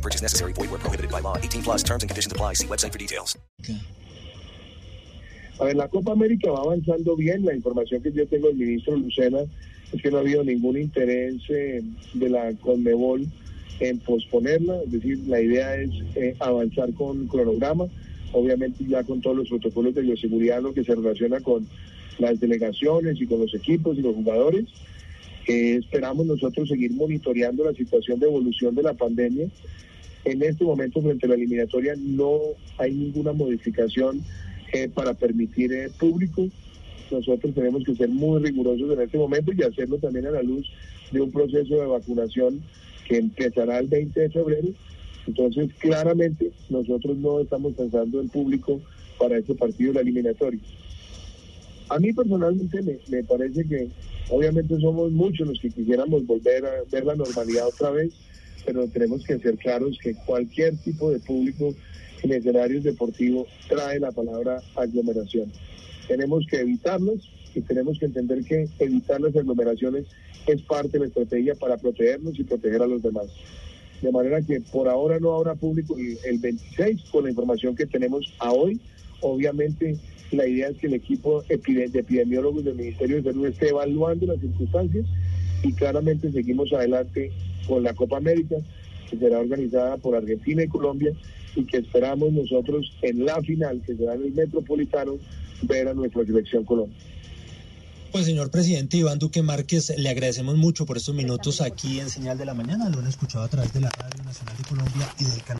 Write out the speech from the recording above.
Purchase necessary. Void where prohibited by law. 18 plus terms and conditions apply. See website for details. A ver, la Copa América va avanzando bien. La información que yo tengo del ministro Lucena es que no ha habido ningún interés eh, de la Conmebol en posponerla. Es decir, la idea es eh, avanzar con cronograma, obviamente ya con todos los protocolos de bioseguridad, lo que se relaciona con las delegaciones y con los equipos y los jugadores. Eh, esperamos nosotros seguir monitoreando la situación de evolución de la pandemia. En este momento, frente a la eliminatoria, no hay ninguna modificación eh, para permitir eh, público. Nosotros tenemos que ser muy rigurosos en este momento y hacerlo también a la luz de un proceso de vacunación que empezará el 20 de febrero. Entonces, claramente, nosotros no estamos pensando en público para este partido de la eliminatoria. A mí personalmente me, me parece que obviamente somos muchos los que quisiéramos volver a ver la normalidad otra vez, pero tenemos que ser claros que cualquier tipo de público en escenarios deportivos trae la palabra aglomeración. Tenemos que evitarlos y tenemos que entender que evitar las aglomeraciones es parte de la estrategia para protegernos y proteger a los demás. De manera que por ahora no habrá público el, el 26 con la información que tenemos a hoy. Obviamente la idea es que el equipo de epidemiólogos del Ministerio de Salud esté evaluando las circunstancias y claramente seguimos adelante con la Copa América, que será organizada por Argentina y Colombia y que esperamos nosotros en la final, que será en el Metropolitano, ver a nuestra selección Colombia. Pues señor presidente Iván Duque Márquez, le agradecemos mucho por estos minutos aquí en Señal de la Mañana. Lo han escuchado a través de la Radio Nacional de Colombia y del canal.